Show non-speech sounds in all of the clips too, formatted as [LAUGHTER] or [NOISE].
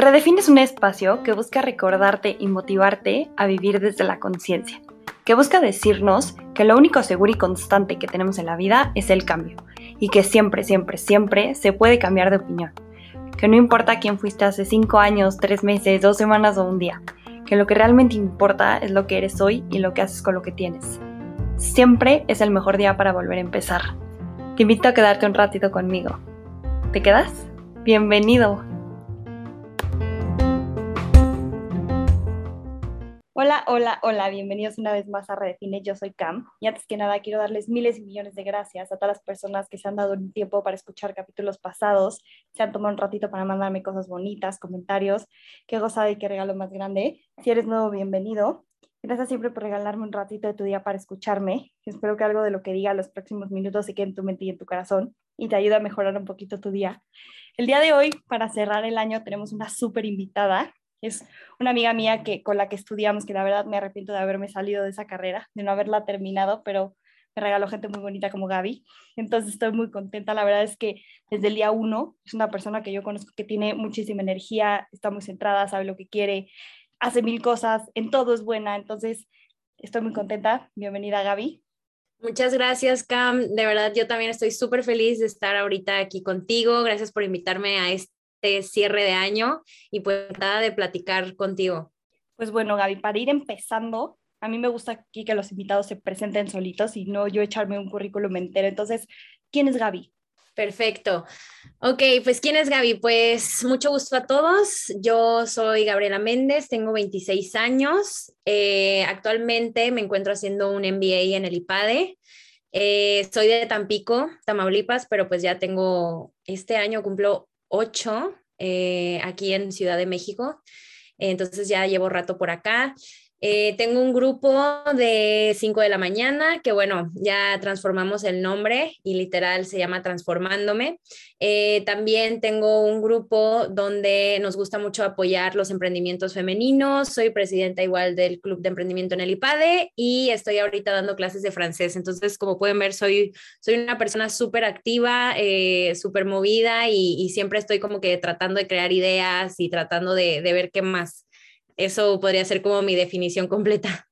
Redefine es un espacio que busca recordarte y motivarte a vivir desde la conciencia, que busca decirnos que lo único seguro y constante que tenemos en la vida es el cambio, y que siempre, siempre, siempre se puede cambiar de opinión, que no importa quién fuiste hace 5 años, 3 meses, 2 semanas o un día, que lo que realmente importa es lo que eres hoy y lo que haces con lo que tienes. Siempre es el mejor día para volver a empezar. Te invito a quedarte un ratito conmigo. ¿Te quedas? Bienvenido. Hola, hola, hola, bienvenidos una vez más a Redefine, yo soy Cam y antes que nada quiero darles miles y millones de gracias a todas las personas que se han dado un tiempo para escuchar capítulos pasados, se han tomado un ratito para mandarme cosas bonitas, comentarios, qué gozada y qué regalo más grande. Si eres nuevo, bienvenido. Gracias siempre por regalarme un ratito de tu día para escucharme. Espero que algo de lo que diga los próximos minutos se quede en tu mente y en tu corazón y te ayude a mejorar un poquito tu día. El día de hoy, para cerrar el año, tenemos una súper invitada es una amiga mía que, con la que estudiamos, que la verdad me arrepiento de haberme salido de esa carrera, de no haberla terminado, pero me regaló gente muy bonita como Gaby. Entonces estoy muy contenta. La verdad es que desde el día uno es una persona que yo conozco que tiene muchísima energía, está muy centrada, sabe lo que quiere, hace mil cosas, en todo es buena. Entonces estoy muy contenta. Bienvenida Gaby. Muchas gracias, Cam. De verdad, yo también estoy súper feliz de estar ahorita aquí contigo. Gracias por invitarme a este este cierre de año y pues nada de platicar contigo. Pues bueno, Gaby, para ir empezando, a mí me gusta aquí que los invitados se presenten solitos y no yo echarme un currículum entero. Entonces, ¿quién es Gaby? Perfecto. Ok, pues ¿quién es Gaby? Pues mucho gusto a todos. Yo soy Gabriela Méndez, tengo 26 años. Eh, actualmente me encuentro haciendo un MBA en el IPADE. Eh, soy de Tampico, Tamaulipas, pero pues ya tengo, este año cumplo ocho eh, aquí en Ciudad de México. Entonces ya llevo rato por acá. Eh, tengo un grupo de 5 de la mañana que bueno, ya transformamos el nombre y literal se llama Transformándome. Eh, también tengo un grupo donde nos gusta mucho apoyar los emprendimientos femeninos. Soy presidenta igual del Club de Emprendimiento en el IPADE y estoy ahorita dando clases de francés. Entonces, como pueden ver, soy, soy una persona súper activa, eh, súper movida y, siempre estoy como que tratando de crear ideas y tratando de, de ver qué más eso podría ser como mi definición completa.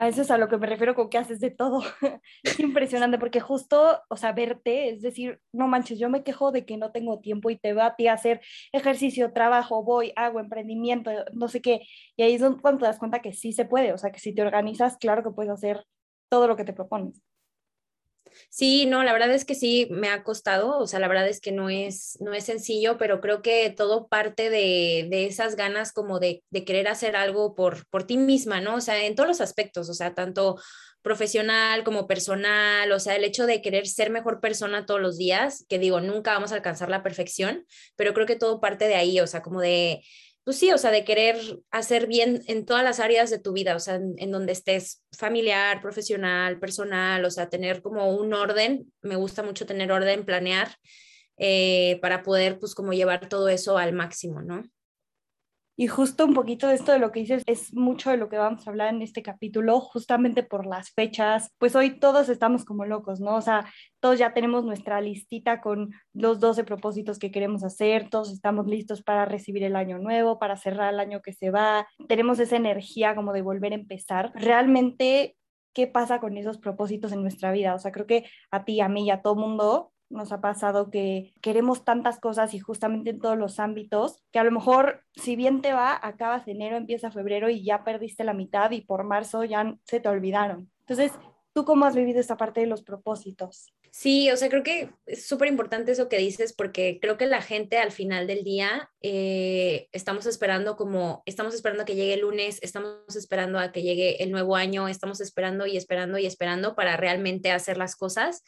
A eso es a lo que me refiero con que haces de todo. [LAUGHS] es impresionante porque justo, o sea, verte, es decir, no manches, yo me quejo de que no tengo tiempo y te va a ti a hacer ejercicio, trabajo, voy, hago emprendimiento, no sé qué. Y ahí es cuando te das cuenta que sí se puede, o sea, que si te organizas, claro que puedes hacer todo lo que te propones. Sí, no, la verdad es que sí me ha costado, o sea, la verdad es que no es, no es sencillo, pero creo que todo parte de, de esas ganas como de, de, querer hacer algo por, por ti misma, ¿no? O sea, en todos los aspectos, o sea, tanto profesional como personal, o sea, el hecho de querer ser mejor persona todos los días, que digo, nunca vamos a alcanzar la perfección, pero creo que todo parte de ahí, o sea, como de pues sí, o sea, de querer hacer bien en todas las áreas de tu vida, o sea, en, donde estés familiar, profesional, personal, o sea, tener como un orden, me gusta mucho tener orden, planear, eh, para poder pues como llevar todo eso al máximo, ¿no? Y justo un poquito de esto de lo que dices es mucho de lo que vamos a hablar en este capítulo, justamente por las fechas. Pues hoy todos estamos como locos, ¿no? O sea, todos ya tenemos nuestra listita con los 12 propósitos que queremos hacer, todos estamos listos para recibir el año nuevo, para cerrar el año que se va. Tenemos esa energía como de volver a empezar. Realmente qué pasa con esos propósitos en nuestra vida. O sea, creo que a ti, a mí y a todo mundo nos ha pasado que queremos tantas cosas y justamente en todos los ámbitos, que a lo mejor si bien te va, acabas enero, empieza febrero y ya perdiste la mitad y por marzo ya se te olvidaron. Entonces, ¿tú cómo has vivido esta parte de los propósitos? Sí, o sea, creo que es súper importante eso que dices porque creo que la gente al final del día eh, estamos esperando como, estamos esperando a que llegue el lunes, estamos esperando a que llegue el nuevo año, estamos esperando y esperando y esperando para realmente hacer las cosas.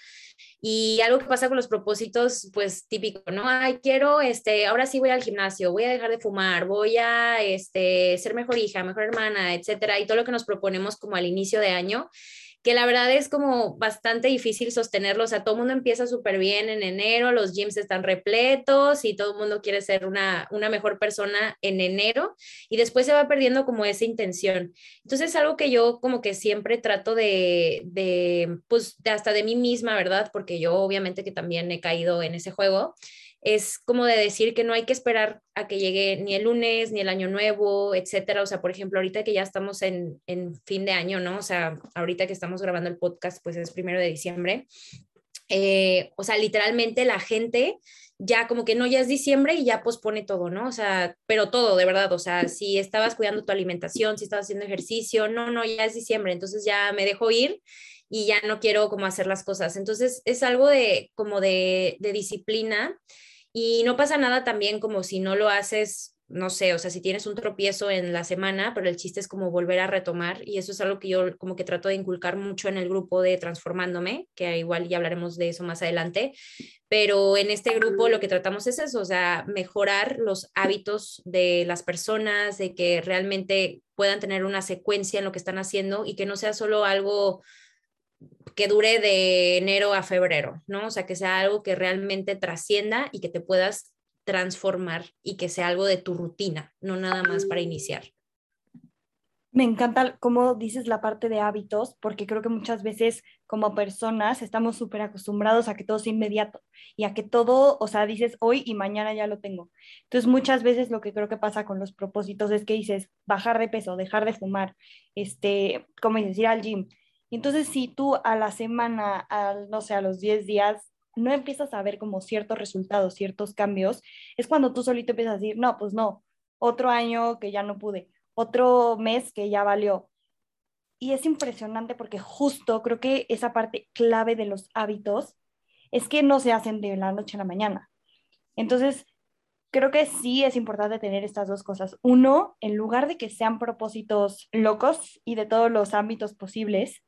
Y algo que pasa con los propósitos, pues típico, ¿no? Ay, quiero, este, ahora sí voy al gimnasio, voy a dejar de fumar, voy a, este, ser mejor hija, mejor hermana, etcétera. Y todo lo que nos proponemos como al inicio de año que la verdad es como bastante difícil sostenerlo. O sea, todo el mundo empieza súper bien en enero, los gyms están repletos y todo el mundo quiere ser una, una mejor persona en enero y después se va perdiendo como esa intención. Entonces es algo que yo como que siempre trato de, de pues hasta de mí misma, ¿verdad? Porque yo obviamente que también he caído en ese juego es como de decir que no hay que esperar a que llegue ni el lunes, ni el año nuevo, etcétera. O sea, por ejemplo, ahorita que ya estamos en, en fin de año, ¿no? O sea, ahorita que estamos grabando el podcast, pues es primero de diciembre. Eh, o sea, literalmente la gente ya como que no, ya es diciembre y ya pospone todo, ¿no? O sea, pero todo, de verdad, o sea, si estabas cuidando tu alimentación, si estabas haciendo ejercicio, no, no, ya es diciembre, entonces ya me dejo ir y ya no quiero como hacer las cosas. Entonces es algo de como de, de disciplina y no pasa nada también como si no lo haces no sé, o sea, si tienes un tropiezo en la semana, pero el chiste es como volver a retomar y eso es algo que yo como que trato de inculcar mucho en el grupo de Transformándome, que igual ya hablaremos de eso más adelante, pero en este grupo lo que tratamos es eso, o sea, mejorar los hábitos de las personas, de que realmente puedan tener una secuencia en lo que están haciendo y que no sea solo algo que dure de enero a febrero, ¿no? O sea, que sea algo que realmente trascienda y que te puedas transformar y que sea algo de tu rutina, no nada más para iniciar. Me encanta cómo dices la parte de hábitos, porque creo que muchas veces como personas estamos súper acostumbrados a que todo sea inmediato y a que todo, o sea, dices hoy y mañana ya lo tengo. Entonces muchas veces lo que creo que pasa con los propósitos es que dices bajar de peso, dejar de fumar, este, como dices, ir al gym. Y entonces si tú a la semana, al, no sé, a los 10 días no empiezas a ver como ciertos resultados, ciertos cambios, es cuando tú solito empiezas a decir, no, pues no, otro año que ya no pude, otro mes que ya valió. Y es impresionante porque justo creo que esa parte clave de los hábitos es que no se hacen de la noche a la mañana. Entonces, creo que sí es importante tener estas dos cosas. Uno, en lugar de que sean propósitos locos y de todos los ámbitos posibles,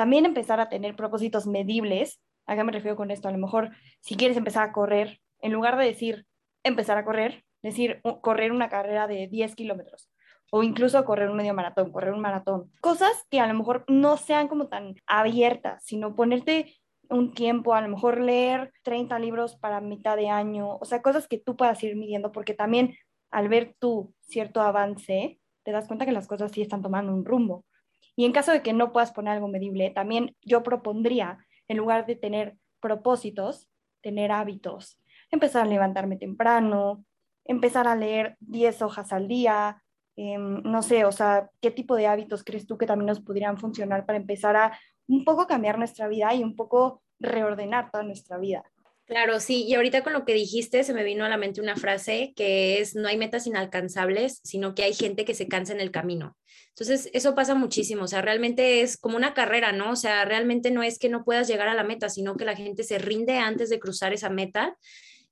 también empezar a tener propósitos medibles ¿A qué me refiero con esto? A lo mejor si quieres empezar a correr, en lugar de decir empezar a correr, decir correr una carrera de 10 kilómetros o incluso correr un medio maratón, correr un maratón. Cosas que a lo mejor no sean como tan abiertas, sino ponerte un tiempo, a lo mejor leer 30 libros para mitad de año, o sea, cosas que tú puedas ir midiendo, porque también al ver tú cierto avance, te das cuenta que las cosas sí están tomando un rumbo. Y en caso de que no puedas poner algo medible, también yo propondría en lugar de tener propósitos, tener hábitos. Empezar a levantarme temprano, empezar a leer 10 hojas al día, em, no sé, o sea, ¿qué tipo de hábitos crees tú que también nos podrían funcionar para empezar a un poco cambiar nuestra vida y un poco reordenar toda nuestra vida? Claro, sí, y ahorita con lo que dijiste se me vino a la mente una frase que es, no hay metas inalcanzables, sino que hay gente que se cansa en el camino. Entonces, eso pasa muchísimo, o sea, realmente es como una carrera, ¿no? O sea, realmente no es que no puedas llegar a la meta, sino que la gente se rinde antes de cruzar esa meta.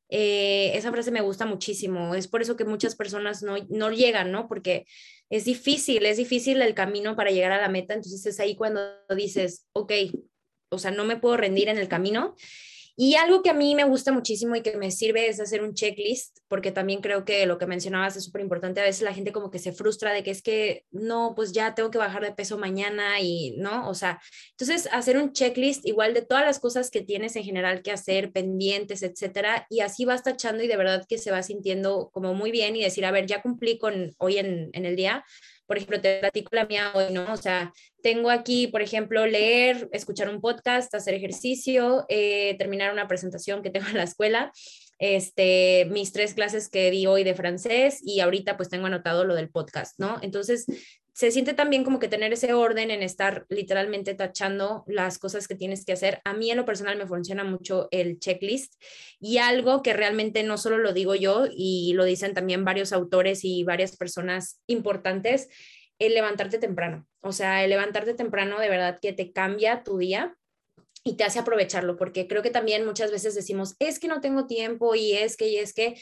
Eh, esa frase me gusta muchísimo, es por eso que muchas personas no, no llegan, ¿no? Porque es difícil, es difícil el camino para llegar a la meta, entonces es ahí cuando dices, ok, o sea, no me puedo rendir en el camino y algo que a mí me gusta muchísimo y que me sirve es hacer un checklist, porque también creo que lo que mencionabas es súper importante. A veces la gente como que se frustra de que es que no, pues ya tengo que bajar de peso mañana y no, o sea, entonces hacer un checklist igual de todas las cosas que tienes en general que hacer, pendientes, etcétera, y así vas tachando y de verdad que se va sintiendo como muy bien y decir, a ver, ya cumplí con hoy en, en el día, por ejemplo, te platico la mía hoy, ¿no? O sea, tengo aquí, por ejemplo, leer, escuchar un podcast, hacer ejercicio, eh, terminar una presentación que tengo en la escuela, este, mis tres clases que di hoy de francés y ahorita pues tengo anotado lo del podcast, ¿no? Entonces, se siente también como que tener ese orden en estar literalmente tachando las cosas que tienes que hacer. A mí en lo personal me funciona mucho el checklist y algo que realmente no solo lo digo yo y lo dicen también varios autores y varias personas importantes, el levantarte temprano. O sea, el levantarte temprano de verdad que te cambia tu día y te hace aprovecharlo, porque creo que también muchas veces decimos, es que no tengo tiempo y es que, y es que,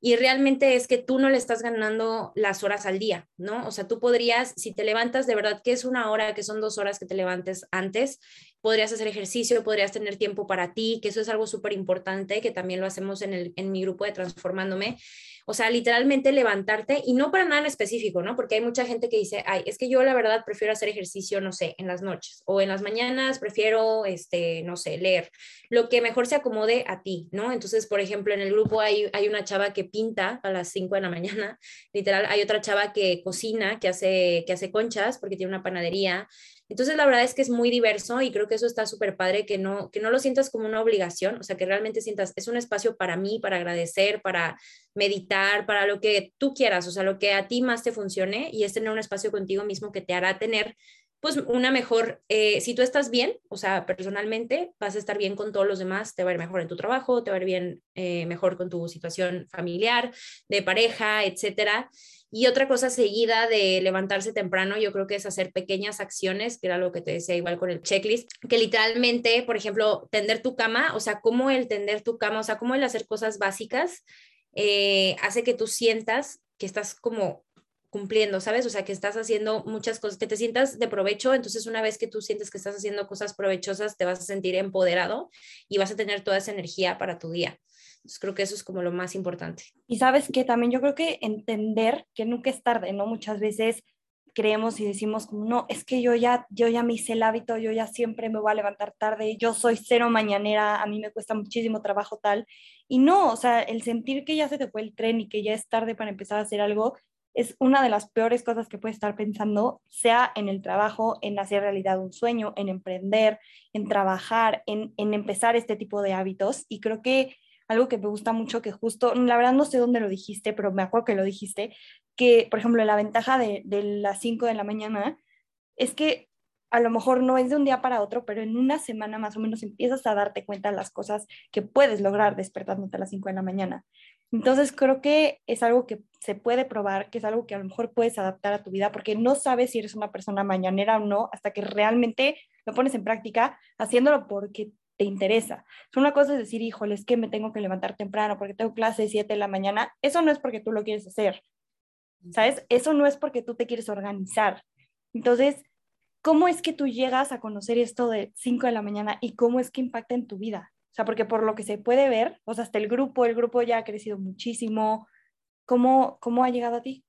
y realmente es que tú no le estás ganando las horas al día, ¿no? O sea, tú podrías, si te levantas de verdad que es una hora, que son dos horas que te levantes antes, podrías hacer ejercicio, podrías tener tiempo para ti, que eso es algo súper importante, que también lo hacemos en, el, en mi grupo de Transformándome, o sea, literalmente levantarte y no para nada en específico, ¿no? Porque hay mucha gente que dice, ay, es que yo la verdad prefiero hacer ejercicio, no sé, en las noches o en las mañanas prefiero, este, no sé, leer, lo que mejor se acomode a ti, ¿no? Entonces, por ejemplo, en el grupo hay, hay una chava que pinta a las 5 de la mañana, [LAUGHS] literal, hay otra chava que cocina, que hace, que hace conchas porque tiene una panadería, Entonces, la verdad es que es muy diverso y creo que eso está súper padre, que no, que no lo sientas como una obligación, o sea, que realmente sientas, es un espacio para mí, para agradecer, para meditar, para lo que tú quieras, o sea, lo que a ti más te funcione y es tener un espacio contigo mismo que te hará tener pues una mejor, eh, si tú estás bien, o sea, personalmente, vas a estar bien con todos los demás, te va a ir mejor en tu trabajo, te va a ir bien, eh, mejor con tu situación familiar, de pareja, etcétera. Y otra cosa seguida de levantarse temprano, yo creo que es hacer pequeñas acciones, que era lo que te decía igual con el checklist, que literalmente, por ejemplo, tender tu cama, o sea, cómo el tender tu cama, o sea, cómo el hacer cosas básicas eh, hace que tú sientas que estás como cumpliendo, ¿sabes? O sea, que estás haciendo muchas cosas, que te sientas de provecho, entonces una vez que tú sientes que estás haciendo cosas provechosas, te vas a sentir empoderado y vas a tener toda esa energía para tu día. Entonces creo que eso es como lo más importante. Y sabes que también yo creo que entender que nunca es tarde, ¿no? Muchas veces creemos y decimos como, no, es que yo ya, yo ya me hice el hábito, yo ya siempre me voy a levantar tarde, yo soy cero mañanera, a mí me cuesta muchísimo trabajo tal. Y no, o sea, el sentir que ya se te fue el tren y que ya es tarde para empezar a hacer algo, es una de las peores cosas que puedes estar pensando, sea en el trabajo, en hacer realidad un sueño, en emprender, en trabajar, en, empezar este tipo de hábitos. Y creo que algo que me gusta mucho, que justo, la verdad no sé dónde lo dijiste, pero me acuerdo que lo dijiste, que por ejemplo la ventaja de, de las 5 de la mañana es que a lo mejor no es de un día para otro, pero en una semana más o menos empiezas a darte cuenta de las cosas que puedes lograr despertándote a las 5 de la mañana. Entonces creo que es algo que se puede probar, que es algo que a lo mejor puedes adaptar a tu vida, porque no sabes si eres una persona mañanera o no hasta que realmente lo pones en práctica haciéndolo porque te interesa. Una cosa es decir, híjole, es que me tengo que levantar temprano porque tengo clase 7 de la mañana. Eso no es porque tú lo quieres hacer, ¿sabes? Eso no es porque tú te quieres organizar. Entonces, ¿cómo es que tú llegas a conocer esto de 5 de la mañana y cómo es que impacta en tu vida? O sea, porque por lo que se puede ver, o sea, hasta el grupo, el grupo ya ha crecido muchísimo. ¿Cómo, cómo ha llegado a ti?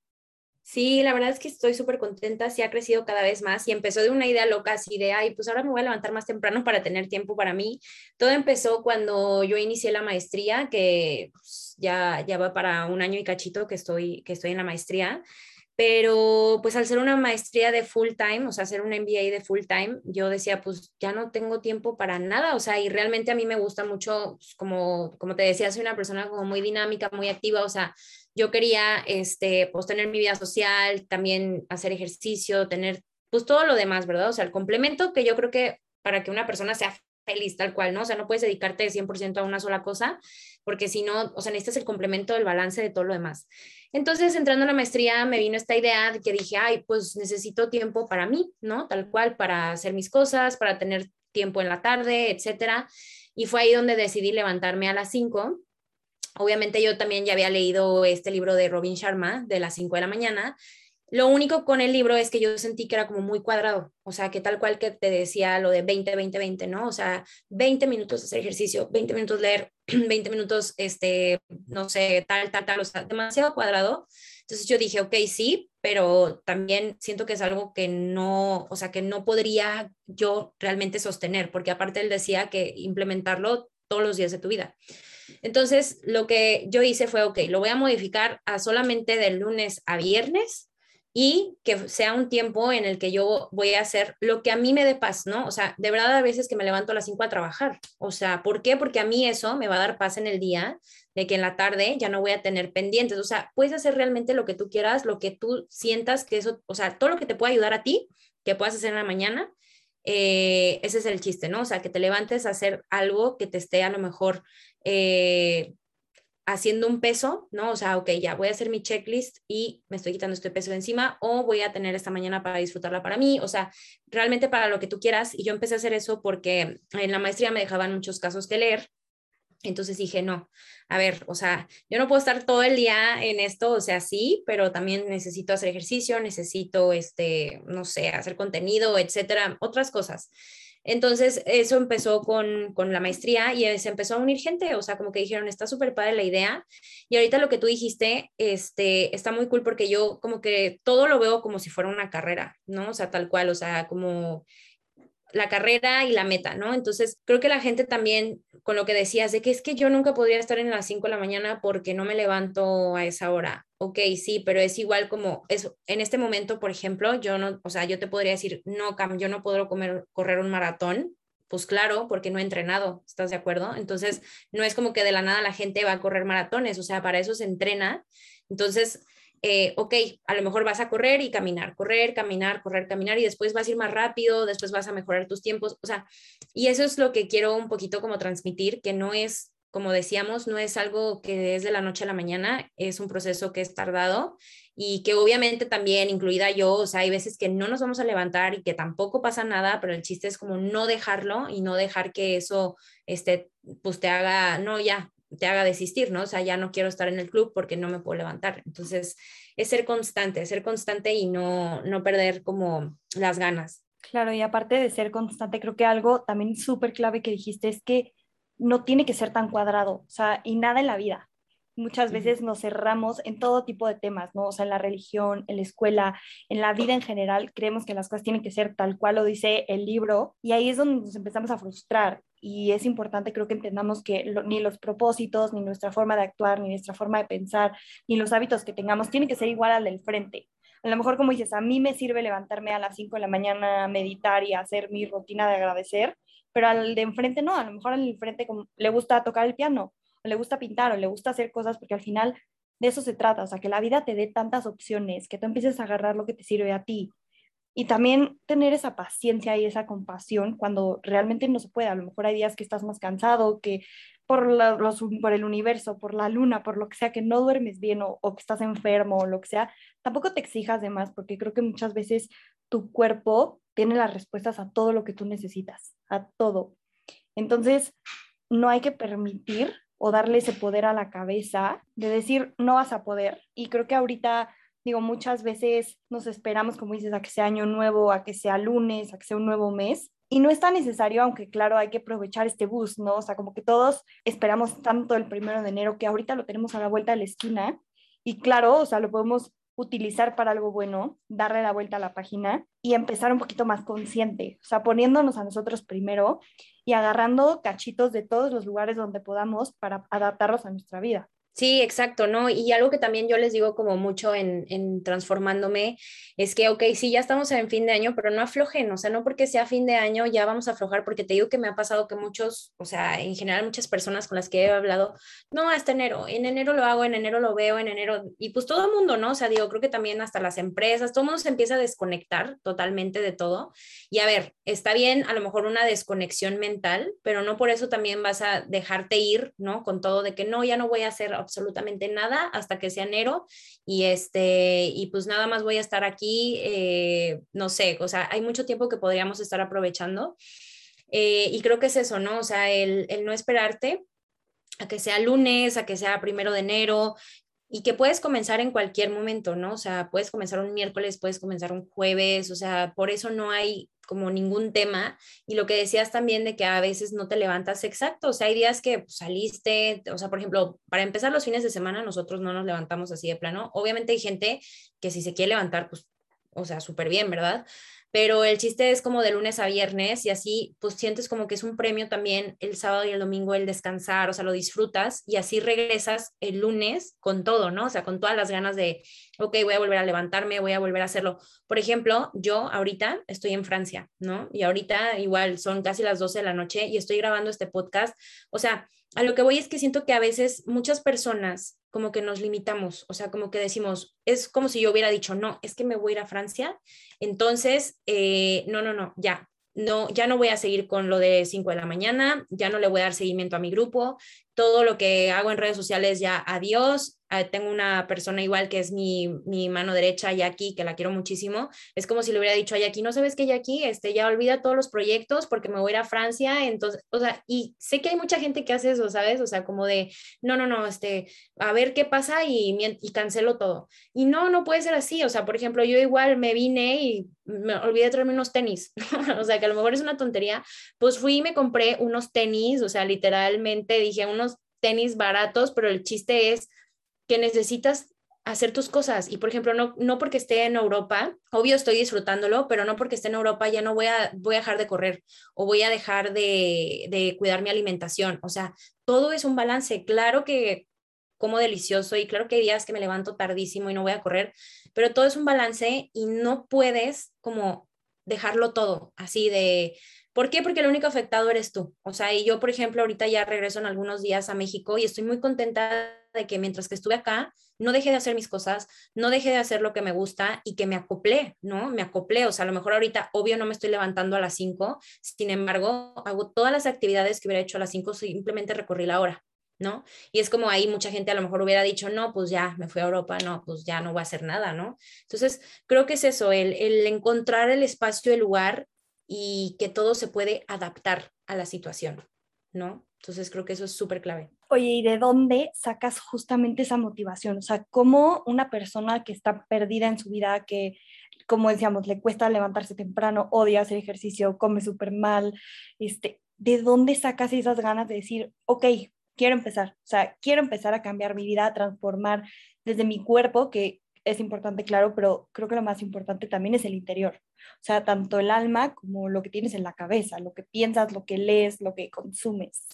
Sí, la verdad es que estoy súper contenta, sí ha crecido cada vez más y empezó de una idea loca así de, ay, pues ahora me voy a levantar más temprano para tener tiempo para mí. Todo empezó cuando yo inicié la maestría, que pues, ya, ya va para un año y cachito que estoy, que estoy en la maestría pero pues al ser una maestría de full time, o sea, hacer un MBA de full time, yo decía, pues ya no tengo tiempo para nada, o sea, y realmente a mí me gusta mucho, pues, como, como te decía, soy una persona como muy dinámica, muy activa, o sea, yo quería, este, pues tener mi vida social, también hacer ejercicio, tener, pues todo lo demás, ¿verdad? O sea, el complemento que yo creo que para que una persona sea feliz tal cual, ¿no? O sea, no puedes dedicarte 100% a una sola cosa, porque si no, o sea, necesitas el complemento del balance de todo lo demás. Entonces, entrando a la maestría, me vino esta idea de que dije, ay, pues necesito tiempo para mí, ¿no? Tal cual, para hacer mis cosas, para tener tiempo en la tarde, etcétera. Y fue ahí donde decidí levantarme a las 5. Obviamente yo también ya había leído este libro de Robin Sharma de las 5 de la mañana, lo único con el libro es que yo sentí que era como muy cuadrado, o sea, que tal cual que te decía lo de 20, 20, 20, ¿no? O sea, 20 minutos hacer ejercicio, 20 minutos leer, [CLEARS THROAT] 20 minutos, este, no sé, tal, tal, tal, o sea, demasiado cuadrado. Entonces yo dije, ok, sí, pero también siento que es algo que no, o sea, que no podría yo realmente sostener, porque aparte él decía que implementarlo todos los días de tu vida. Entonces, lo que yo hice fue, ok, lo voy a modificar a solamente de lunes a viernes y que sea un tiempo en el que yo voy a hacer lo que a mí me dé paz, ¿no? O sea, de verdad a veces que me levanto a las 5 a trabajar. O sea, ¿por qué? Porque a mí eso me va a dar paz en el día, de que en la tarde ya no voy a tener pendientes. O sea, puedes hacer realmente lo que tú quieras, lo que tú sientas que eso, o sea, todo lo que te pueda ayudar a ti, que puedas hacer en la mañana, eh, ese es el chiste, ¿no? O sea, que te levantes a hacer algo que te esté a lo mejor... Eh, haciendo un peso, ¿no? O sea, ok, ya voy a hacer mi checklist y me estoy quitando este peso de encima o voy a tener esta mañana para disfrutarla para mí, o sea, realmente para lo que tú quieras. Y yo empecé a hacer eso porque en la maestría me dejaban muchos casos que leer. Entonces dije, no, a ver, o sea, yo no puedo estar todo el día en esto, o sea, sí, pero también necesito hacer ejercicio, necesito, este, no sé, hacer contenido, etcétera, otras cosas. Entonces, eso empezó con, la maestría y se empezó a unir gente, o sea, como que dijeron, está súper padre la idea. Y ahorita lo que tú dijiste, este, está muy cool porque yo como que todo lo veo como si fuera una carrera, ¿no? O sea, tal cual, o sea, como la carrera y la meta, ¿no? Entonces, creo que la gente también, con lo que decías, de que es que yo nunca podría estar en las 5 de la mañana porque no me levanto a esa hora. Ok, sí, pero es igual como, es, en este momento, por ejemplo, yo no, o sea, yo te podría decir, no, Cam, yo no puedo comer, correr un maratón, pues claro, porque no he entrenado, ¿estás de acuerdo? Entonces, no es como que de la nada la gente va a correr maratones, o sea, para eso se entrena. Entonces, eh, ok, a lo mejor vas a correr y caminar, correr, caminar, correr, caminar y después vas a ir más rápido, después vas a mejorar tus tiempos, o sea, y eso es lo que quiero un poquito como transmitir, que no es, como decíamos, no es algo que es de la noche a la mañana, es un proceso que es tardado y que obviamente también, incluida yo, o sea, hay veces que no nos vamos a levantar y que tampoco pasa nada, pero el chiste es como no dejarlo y no dejar que eso, este, pues te haga, no, ya, te haga desistir, ¿no? O sea, ya no quiero estar en el club porque no me puedo levantar. Entonces, es ser constante, ser constante y no, no perder como las ganas. Claro, y aparte de ser constante, creo que algo también súper clave que dijiste es que no tiene que ser tan cuadrado, o sea, y nada en la vida muchas veces nos cerramos en todo tipo de temas, ¿no? O sea, en la religión, en la escuela, en la vida en general, creemos que las cosas tienen que ser tal cual lo dice el libro y ahí es donde nos empezamos a frustrar y es importante creo que entendamos que ni los propósitos, ni nuestra forma de actuar, ni nuestra forma de pensar, ni los hábitos que tengamos tienen que ser igual al del frente. A lo mejor, como dices, a mí me sirve levantarme a las 5 de la mañana, meditar y hacer mi rutina de agradecer, pero al de enfrente no, a lo mejor al de enfrente le gusta tocar el piano le gusta pintar o le gusta hacer cosas, porque al final de eso se trata, o sea, que la vida te dé tantas opciones, que tú empieces a agarrar lo que te sirve a ti. Y también tener esa paciencia y esa compasión cuando realmente no se puede. A lo mejor hay días que estás más cansado, que por el universo, por la luna, por lo que sea, que no duermes bien o, o que estás enfermo o lo que sea. Tampoco te exijas de más, porque creo que muchas veces tu cuerpo tiene las respuestas a todo lo que tú necesitas, a todo. Entonces, no hay que permitir o darle ese poder a la cabeza de decir, no vas a poder. Y creo que ahorita, digo, muchas veces nos esperamos, como dices, a que sea año nuevo, a que sea lunes, a que sea un nuevo mes. Y no es tan necesario, aunque claro, hay que aprovechar este bus, ¿no? O sea, como que todos esperamos tanto el primero de enero que ahorita lo tenemos a la vuelta de la esquina. Y claro, o sea, lo podemos utilizar para algo bueno, darle la vuelta a la página y empezar un poquito más consciente, o sea, poniéndonos a nosotros primero y agarrando cachitos de todos los lugares donde podamos para adaptarlos a nuestra vida. Sí, exacto, ¿no? Y algo que también yo les digo como mucho en, en, transformándome es que, ok, sí, ya estamos en fin de año, pero no aflojen, o sea, no porque sea fin de año ya vamos a aflojar, porque te digo que me ha pasado que muchos, o sea, en general muchas personas con las que he hablado, no, hasta enero, en enero lo hago, en enero lo veo, en enero, y pues todo el mundo, ¿no? O sea, digo, creo que también hasta las empresas, todo el mundo se empieza a desconectar totalmente de todo. Y a ver, está bien a lo mejor una desconexión mental, pero no por eso también vas a dejarte ir, ¿no? Con todo de que no, ya no voy a hacer absolutamente nada hasta que sea enero y este, y pues nada más voy a estar aquí, eh, no sé, o sea, hay mucho tiempo que podríamos estar aprovechando. Eh, y creo que es eso, ¿no? O sea, el, el no esperarte a que sea lunes, a que sea primero de enero, y que puedes comenzar en cualquier momento, ¿no? O sea, puedes comenzar un miércoles, puedes comenzar un jueves, o sea, por eso no hay como ningún tema. Y lo que decías también de que a veces no te levantas exacto, o sea, hay días que pues, saliste, o sea, por ejemplo, para empezar los fines de semana nosotros no nos levantamos así de plano. Obviamente hay gente que si se quiere levantar, pues, o sea, súper bien, ¿verdad? Pero el chiste es como de lunes a viernes y así pues sientes como que es un premio también el sábado y el domingo el descansar, o sea, lo disfrutas y así regresas el lunes con todo, ¿no? O sea, con todas las ganas de, ok, voy a volver a levantarme, voy a volver a hacerlo. Por ejemplo, yo ahorita estoy en Francia, ¿no? Y ahorita igual son casi las 12 de la noche y estoy grabando este podcast, o sea, a lo que voy es que siento que a veces muchas personas como que nos limitamos, o sea, como que decimos, es como si yo hubiera dicho, no, es que me voy a ir a Francia, entonces, eh, no, no, no, ya, no, ya no voy a seguir con lo de 5 de la mañana, ya no le voy a dar seguimiento a mi grupo, todo lo que hago en redes sociales ya adiós, ah, tengo una persona igual que es mi, mi, mano derecha, Jackie, que la quiero muchísimo, es como si le hubiera dicho a Jackie, no sabes que Jackie, este, ya olvida todos los proyectos porque me voy a ir a Francia, entonces, o sea, y sé que hay mucha gente que hace eso, ¿sabes? O sea, como de, no, no, no, este, a ver qué pasa y, y cancelo todo. Y no, no puede ser así, o sea, por ejemplo, yo igual me vine y me olvidé de traerme unos tenis, [LAUGHS] o sea, que a lo mejor es una tontería, pues fui y me compré unos tenis, o sea, literalmente dije unos tenis baratos, pero el chiste es que necesitas hacer tus cosas. Y por ejemplo, no, no porque esté en Europa, obvio estoy disfrutándolo, pero no porque esté en Europa ya no voy a, voy a dejar de correr o voy a dejar de, de cuidar mi alimentación. O sea, todo es un balance. Claro que como delicioso y claro que hay días que me levanto tardísimo y no voy a correr, pero todo es un balance y no puedes como dejarlo todo así de, ¿Por qué? Porque el único afectado eres tú. O sea, y yo, por ejemplo, ahorita ya regreso en algunos días a México y estoy muy contenta de que mientras que estuve acá, no dejé de hacer mis cosas, no dejé de hacer lo que me gusta y que me acoplé, ¿no? Me acoplé. O sea, a lo mejor ahorita, obvio, no me estoy levantando a las 5, sin embargo, hago todas las actividades que hubiera hecho a las 5, simplemente recorrí la hora. ¿no? Y es como ahí mucha gente a lo mejor hubiera dicho, no, pues ya me fui a Europa, no, pues ya no voy a hacer nada, ¿no? Entonces, creo que es eso, el, el encontrar el espacio, el lugar y que todo se puede adaptar a la situación, ¿no? Entonces creo que eso es súper clave. Oye, ¿y de dónde sacas justamente esa motivación? O sea, ¿cómo una persona que está perdida en su vida, que, como decíamos, le cuesta levantarse temprano, odia hacer ejercicio, come súper mal, este, ¿de dónde sacas esas ganas de decir, ok, quiero empezar? O sea, quiero empezar a cambiar mi vida, a transformar desde mi cuerpo, que es importante, claro, pero creo que lo más importante también es el interior. O sea, tanto el alma como lo que tienes en la cabeza, lo que piensas, lo que lees, lo que consumes.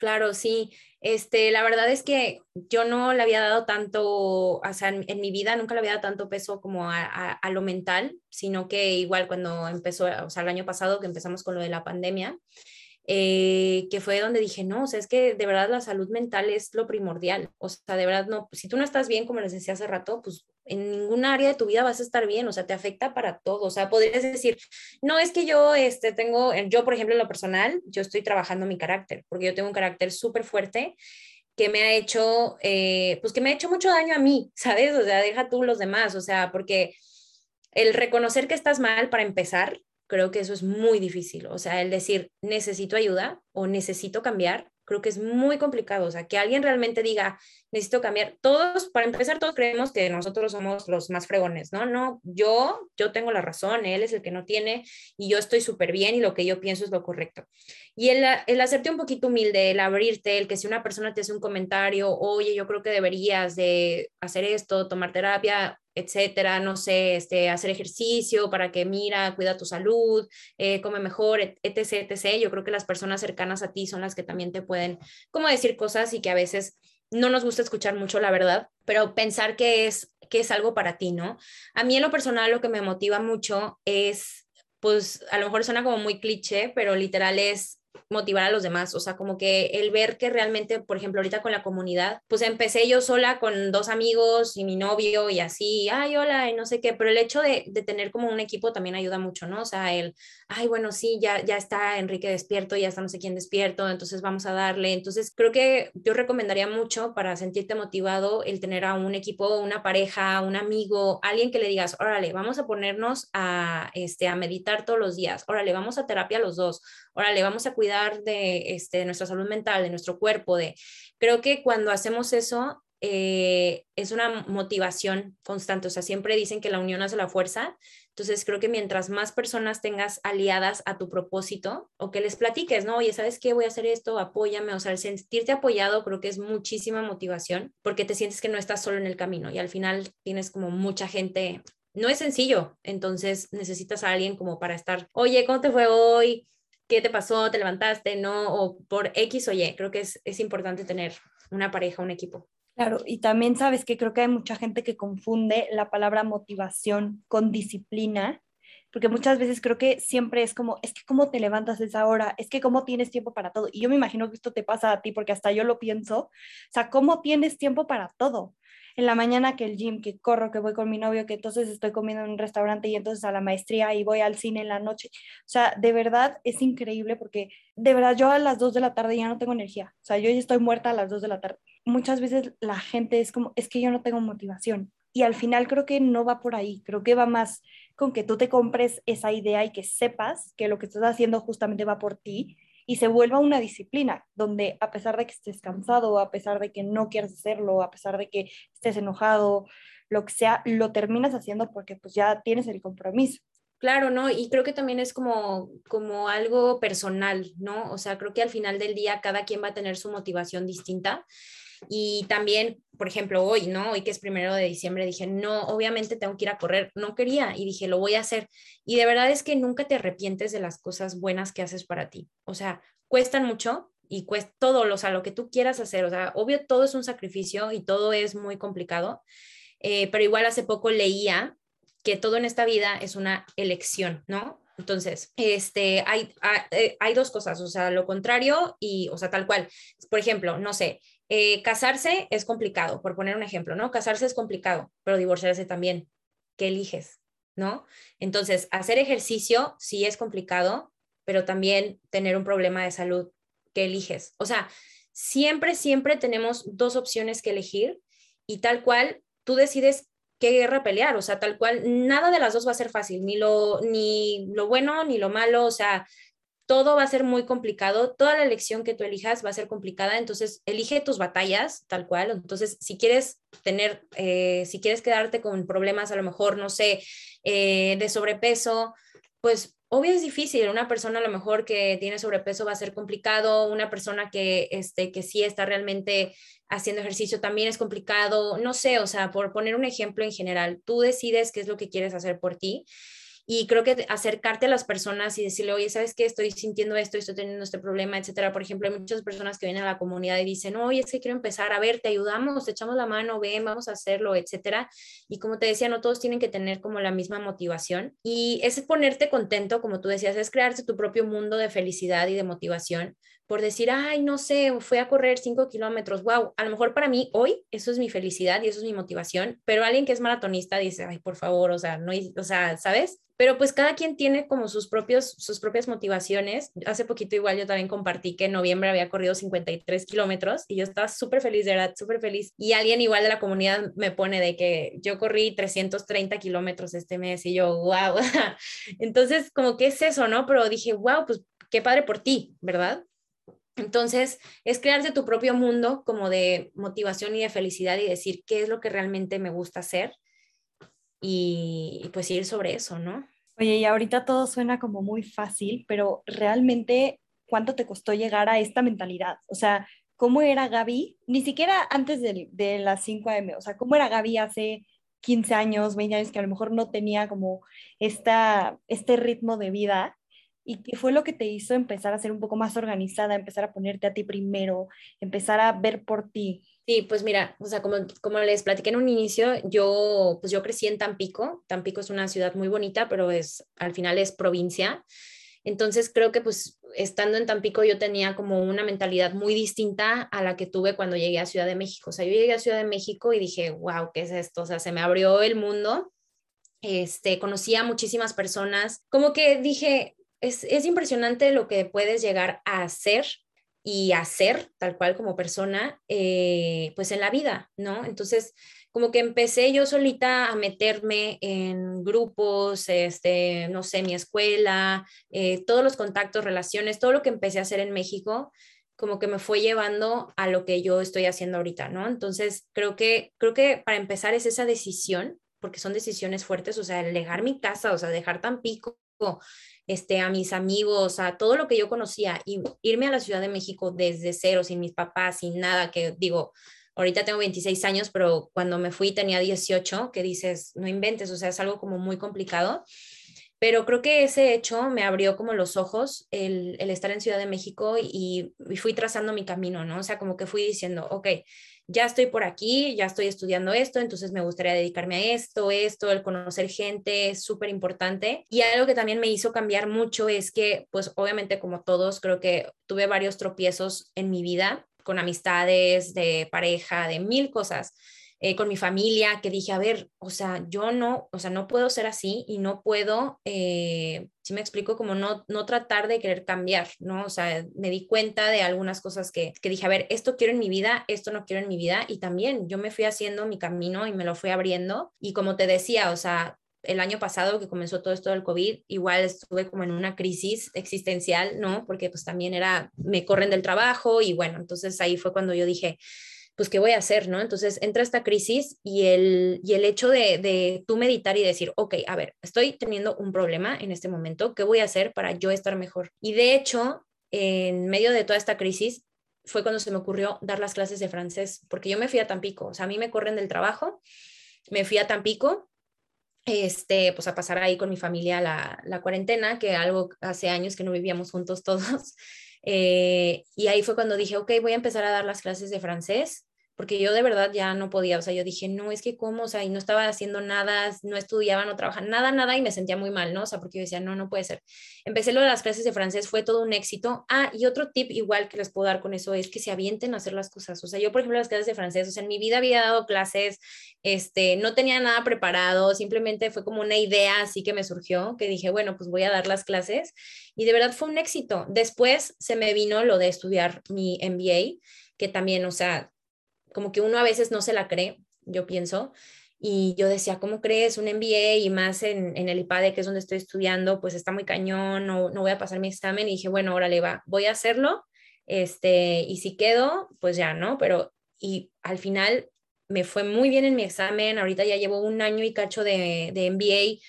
Claro, sí. Este, la verdad es que yo no le había dado tanto, o sea, en, mi vida nunca le había dado tanto peso como a, a, lo mental, sino que igual cuando empezó, o sea, el año pasado que empezamos con lo de la pandemia, eh, que fue donde dije, no, o sea, es que de verdad la salud mental es lo primordial, o sea, de verdad no, si tú no estás bien, como les decía hace rato, pues en ningún área de tu vida vas a estar bien, o sea, te afecta para todo, o sea, podrías decir, no, es que yo, este, tengo, yo, por ejemplo, en lo personal, yo estoy trabajando mi carácter, porque yo tengo un carácter súper fuerte que me ha hecho, eh, pues que me ha hecho mucho daño a mí, [LAUGHS] ¿sabes? O sea, deja tú los demás, o sea, porque el reconocer que estás mal para empezar, creo que eso es muy difícil. O sea, el decir necesito ayuda o necesito cambiar, creo que es muy complicado. O sea, que alguien realmente diga necesito cambiar. Todos, para empezar, todos creemos que nosotros somos los más fregones, ¿no? No, yo, yo tengo la razón, él es el que no tiene y yo estoy súper bien y lo que yo pienso es lo correcto. Y el, el hacerte un poquito humilde, el abrirte, el que si una persona te hace un comentario, oye, yo creo que deberías de hacer esto, tomar terapia, etcétera, no sé, este, hacer ejercicio para que mira, cuida tu salud, eh, come mejor, etc., etc. Yo creo que las personas cercanas a ti son las que también te pueden, como decir cosas y que a veces no nos gusta escuchar mucho la verdad, pero pensar que es, que es algo para ti, ¿no? A mí en lo personal lo que me motiva mucho es, pues a lo mejor suena como muy cliché, pero literal es motivar a los demás, o sea, como que el ver que realmente, por ejemplo, ahorita con la comunidad, pues empecé yo sola con dos amigos y mi novio y así, ay, hola, y no sé qué, pero el hecho de, de tener como un equipo también ayuda mucho, ¿no? O sea, el, ay, bueno, sí, ya, ya está Enrique despierto, ya está no sé quién despierto, entonces vamos a darle, entonces creo que yo recomendaría mucho para sentirte motivado el tener a un equipo, una pareja, un amigo, alguien que le digas, órale, vamos a ponernos a, este, a meditar todos los días, órale, vamos a terapia los dos, órale, vamos a cuidar de, este, nuestra salud mental, de nuestro cuerpo, de... Creo que cuando hacemos eso, eh, es una motivación constante, o sea, siempre dicen que la unión hace la fuerza, entonces creo que mientras más personas tengas aliadas a tu propósito o que les platiques, ¿no? Oye, ¿sabes qué? Voy a hacer esto, apóyame, o sea, el sentirte apoyado creo que es muchísima motivación porque te sientes que no estás solo en el camino y al final tienes como mucha gente, no es sencillo, entonces necesitas a alguien como para estar, oye, ¿cómo te fue hoy? Qué te pasó, te levantaste, no, o por X o Y. Creo que es, es importante tener una pareja, un equipo. Claro, y también sabes que creo que hay mucha gente que confunde la palabra motivación con disciplina, porque muchas veces creo que siempre es como, es que cómo te levantas a esa hora, es que cómo tienes tiempo para todo. Y yo me imagino que esto te pasa a ti, porque hasta yo lo pienso, o sea, cómo tienes tiempo para todo en la mañana que el gym, que corro, que voy con mi novio, que entonces estoy comiendo en un restaurante y entonces a la maestría y voy al cine en la noche. O sea, de verdad es increíble porque de verdad yo a las 2 de la tarde ya no tengo energía. O sea, yo ya estoy muerta a las 2 de la tarde. Muchas veces la gente es como, es que yo no tengo motivación. Y al final creo que no va por ahí, creo que va más con que tú te compres esa idea y que sepas que lo que estás haciendo justamente va por ti y se vuelva una disciplina, donde a pesar de que estés cansado, a pesar de que no quieras hacerlo, a pesar de que estés enojado, lo que sea, lo terminas haciendo porque pues ya tienes el compromiso. Claro, ¿no? Y creo que también es como, como algo personal, ¿no? O sea, creo que al final del día cada quien va a tener su motivación distinta Y también, por ejemplo, hoy, ¿no? Hoy que es primero de diciembre, dije, no, obviamente tengo que ir a correr. No quería y dije, lo voy a hacer. Y de verdad es que nunca te arrepientes de las cosas buenas que haces para ti. O sea, cuestan mucho, y cuesta todo, o sea, lo que tú quieras hacer, o sea, obvio todo es un sacrificio y todo es muy complicado, eh, pero igual hace poco leía que todo en esta vida es una elección, ¿no? Entonces, este, hay, eh, hay, dos cosas, o sea, lo contrario y, o sea, tal cual. Por ejemplo, no sé, eh, casarse es complicado, por poner un ejemplo, ¿no? Casarse es complicado, pero divorciarse también. ¿Qué eliges? ¿No? Entonces, hacer ejercicio sí es complicado, pero también tener un problema de salud que eliges. O sea, siempre, siempre tenemos dos opciones que elegir y tal cual tú decides qué guerra pelear, o sea, tal cual, nada de las dos va a ser fácil, ni lo, ni lo bueno ni lo malo, o sea, todo va a ser muy complicado, toda la elección que tú elijas va a ser complicada, entonces elige tus batallas tal cual, entonces si quieres tener, eh, si quieres quedarte con problemas a lo mejor, no sé, eh, de sobrepeso, pues obvio es difícil, una persona a lo mejor que tiene sobrepeso va a ser complicado, una persona que, este, que sí está realmente haciendo ejercicio también es complicado, no sé, o sea, por poner un ejemplo en general, tú decides qué es lo que quieres hacer por ti y creo que acercarte a las personas y decirle, oye, ¿sabes qué? Estoy sintiendo esto, estoy teniendo este problema, etcétera. Por ejemplo, hay muchas personas que vienen a la comunidad y dicen, oye, es que quiero empezar, a ver, te ayudamos, te echamos la mano, ven, vamos a hacerlo, etcétera. Y como te decía, no todos tienen que tener como la misma motivación. Y es ponerte contento, como tú decías, es crearse tu propio mundo de felicidad y de motivación por decir, ay, no sé, fui a correr cinco kilómetros, wow, a lo mejor para mí hoy eso es mi felicidad y eso es mi motivación, pero alguien que es maratonista dice, ay, por favor, o sea, no, o sea, ¿sabes? Pero pues cada quien tiene como sus, propios, sus propias motivaciones. Hace poquito igual yo también compartí que en noviembre había corrido 53 kilómetros y yo estaba súper feliz, de verdad, súper feliz. Y alguien igual de la comunidad me pone de que yo corrí 330 kilómetros este mes y yo, wow. [LAUGHS] Entonces, como que es eso, ¿no? Pero dije, wow, pues qué padre por ti, ¿verdad? Entonces, es crearte tu propio mundo como de motivación y de felicidad y decir qué es lo que realmente me gusta hacer y, pues ir sobre eso, ¿no? Oye, y ahorita todo suena como muy fácil, pero realmente, ¿cuánto te costó llegar a esta mentalidad? O sea, ¿cómo era Gaby? Ni siquiera antes de, de las 5 AM, o sea, ¿cómo era Gaby hace 15 años, 20 años que a lo mejor no tenía como esta, este ritmo de vida ¿Y qué fue lo que te hizo empezar a ser un poco más organizada, empezar a ponerte a ti primero, empezar a ver por ti? Sí, pues mira, o sea, como, como les platiqué en un inicio, yo, pues yo crecí en Tampico. Tampico es una ciudad muy bonita, pero es, al final es provincia. Entonces creo que pues estando en Tampico yo tenía como una mentalidad muy distinta a la que tuve cuando llegué a Ciudad de México. O sea, yo llegué a Ciudad de México y dije, wow, ¿qué es esto? O sea, se me abrió el mundo. Este, conocí a muchísimas personas. Como que dije, es, impresionante lo que puedes llegar a hacer y hacer tal cual como persona, eh, pues en la vida, ¿no? Entonces, como que empecé yo solita a meterme en grupos, este, no sé, mi escuela, eh, todos los contactos, relaciones, todo lo que empecé a hacer en México, como que me fue llevando a lo que yo estoy haciendo ahorita, ¿no? Entonces, creo que, creo que para empezar es esa decisión, porque son decisiones fuertes, o sea, dejar mi casa, o sea, dejar tan pico, este, a mis amigos, a todo lo que yo conocía y irme a la Ciudad de México desde cero, sin mis papás, sin nada, que digo, ahorita tengo 26 años, pero cuando me fui tenía 18, que dices, no inventes, o sea, es algo como muy complicado. Pero creo que ese hecho me abrió como los ojos, el, el estar en Ciudad de México y, y, fui trazando mi camino, ¿no? O sea, como que fui diciendo, ok, ya estoy por aquí, ya estoy estudiando esto, entonces me gustaría dedicarme a esto, esto, el conocer gente es súper importante. Y algo que también me hizo cambiar mucho es que, pues obviamente como todos, creo que tuve varios tropiezos en mi vida con amistades, de pareja, de mil cosas eh, con mi familia, que dije, a ver, o sea, yo no, o sea, no puedo ser así y no puedo, eh, si me explico, como no, no tratar de querer cambiar, ¿no? O sea, me di cuenta de algunas cosas que, que dije, a ver, esto quiero en mi vida, esto no quiero en mi vida y también yo me fui haciendo mi camino y me lo fui abriendo y como te decía, o sea, el año pasado que comenzó todo esto del COVID, igual estuve como en una crisis existencial, ¿no? Porque pues también era, me corren del trabajo y bueno, entonces ahí fue cuando yo dije, pues, ¿qué voy a hacer? ¿no? Entonces entra esta crisis y el, y el hecho de, de tú meditar y decir, ok, a ver, estoy teniendo un problema en este momento, ¿qué voy a hacer para yo estar mejor? Y de hecho, en medio de toda esta crisis, fue cuando se me ocurrió dar las clases de francés, porque yo me fui a Tampico, o sea, a mí me corren del trabajo, me fui a Tampico, este, pues a pasar ahí con mi familia la, la cuarentena, que algo hace años que no vivíamos juntos todos. [LAUGHS] Eh, y ahí fue cuando dije, ok, voy a empezar a dar las clases de francés porque yo de verdad ya no podía, o sea, yo dije, no, es que cómo, o sea, y no estaba haciendo nada, no estudiaba, no trabajaba, nada, nada, y me sentía muy mal, ¿no? O sea, porque yo decía, no, no puede ser. Empecé lo de las clases de francés, fue todo un éxito. Ah, y otro tip igual que les puedo dar con eso es que se avienten a hacer las cosas. O sea, yo, por ejemplo, las clases de francés, o sea, en mi vida había dado clases, este, no tenía nada preparado, simplemente fue como una idea así que me surgió, que dije, bueno, pues voy a dar las clases, y de verdad fue un éxito. Después se me vino lo de estudiar mi MBA, que también, o sea, como que uno a veces no se la cree, yo pienso. Y yo decía, ¿cómo crees? Un MBA y más en, en el IPADE, que es donde estoy estudiando, pues está muy cañón, no, no voy a pasar mi examen. Y dije, bueno, órale, va, voy a hacerlo. Este, y si quedo, pues ya, ¿no? Pero, y al final me fue muy bien en mi examen. Ahorita ya llevo un año y cacho de, de MBA.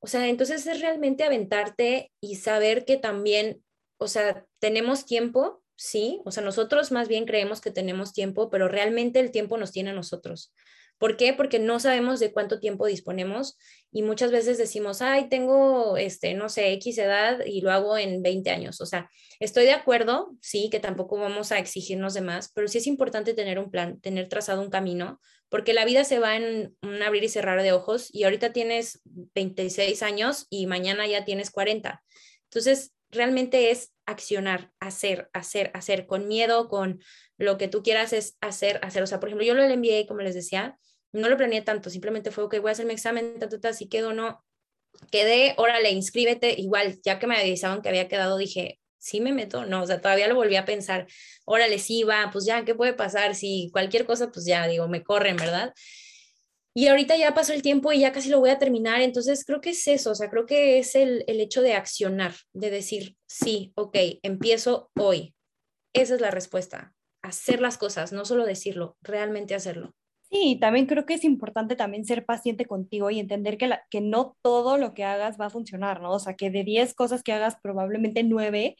O sea, entonces es realmente aventarte y saber que también, o sea, tenemos tiempo sí, o sea, nosotros más bien creemos que tenemos tiempo, pero realmente el tiempo nos tiene a nosotros. ¿Por qué? Porque no sabemos de cuánto tiempo disponemos y muchas veces decimos, ay, tengo, este, no sé, X edad y lo hago en 20 años. O sea, estoy de acuerdo, sí, que tampoco vamos a exigirnos de más, pero sí es importante tener un plan, tener trazado un camino, porque la vida se va en un abrir y cerrar de ojos y ahorita tienes 26 años y mañana ya tienes 40. Entonces, realmente es accionar, hacer, hacer, hacer, con miedo, con lo que tú quieras es hacer, hacer. O sea, por ejemplo, yo lo envié, como les decía, no lo planeé tanto, simplemente fue, ok, voy a hacer mi examen, ta, ta, ta, si quedo o no. Quedé, órale, inscríbete. Igual, ya que me avisaban que había quedado, dije, sí me meto, no, o sea, todavía lo volví a pensar, órale, sí va, pues ya, ¿qué puede pasar? Si cualquier cosa, pues ya, digo, me corren, ¿verdad? Y ahorita ya pasó el tiempo y ya casi lo voy a terminar, entonces creo que es eso, o sea, creo que es el, el hecho de accionar, de decir, sí, ok, empiezo hoy. Esa es la respuesta, hacer las cosas, no solo decirlo, realmente hacerlo. Sí, también creo que es importante también ser paciente contigo y entender que, la, que no todo lo que hagas va a funcionar, ¿no? O sea, que de 10 cosas que hagas, probablemente 9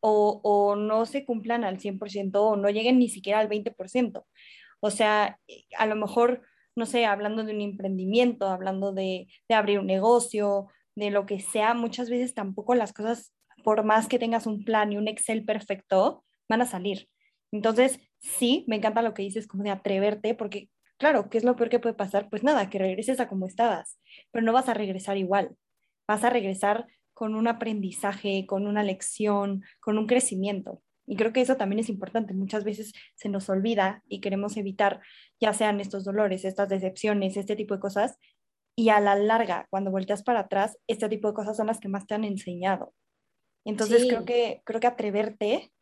o, o no se cumplan al 100% o no lleguen ni siquiera al 20%. O sea, a lo mejor no sé, hablando de un emprendimiento, hablando de, abrir un negocio, de lo que sea, muchas veces tampoco las cosas, por más que tengas un plan y un Excel perfecto, van a salir. Entonces, sí, me encanta lo que dices, como de atreverte, porque claro, ¿qué es lo peor que puede pasar? Pues nada, que regreses a como estabas, pero no vas a regresar igual, vas a regresar con un aprendizaje, con una lección, con un crecimiento. Y creo que eso también es importante. Muchas veces se nos olvida y queremos evitar ya sean estos dolores, estas decepciones, este tipo de cosas. Y a la larga, cuando volteas para atrás, este tipo de cosas son las que más te han enseñado. Entonces creo, que, creo que atreverte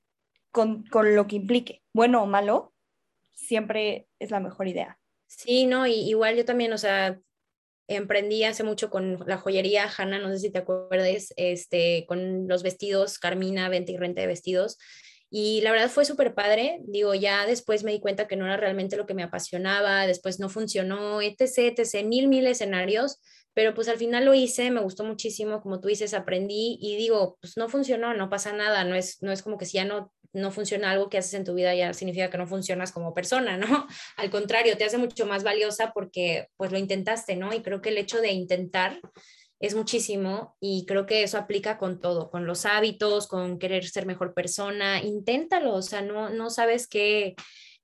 con, con lo que implique, bueno o malo, siempre es la mejor idea. Sí, no, y igual yo también, o sea, emprendí hace mucho con la joyería Hanna, no sé si te acuerdas, este, con los vestidos, Carmina, venta y renta de vestidos. Y la verdad fue súper padre. Digo, ya después me di cuenta que no era realmente lo que me apasionaba, después no funcionó, etc., etc., mil, mil escenarios, pero pues al final lo hice, me gustó muchísimo, como tú dices, aprendí y digo, pues no funcionó, no pasa nada, no es, no es como que si ya no, no funciona algo que haces en tu vida ya significa que no funcionas como persona, ¿no? [LAUGHS] Al contrario, te hace mucho más valiosa porque pues lo intentaste, ¿no? Y creo que el hecho de intentar es muchísimo y creo que eso aplica con todo, con los hábitos, con querer ser mejor persona, inténtalo, o sea, no, no sabes qué,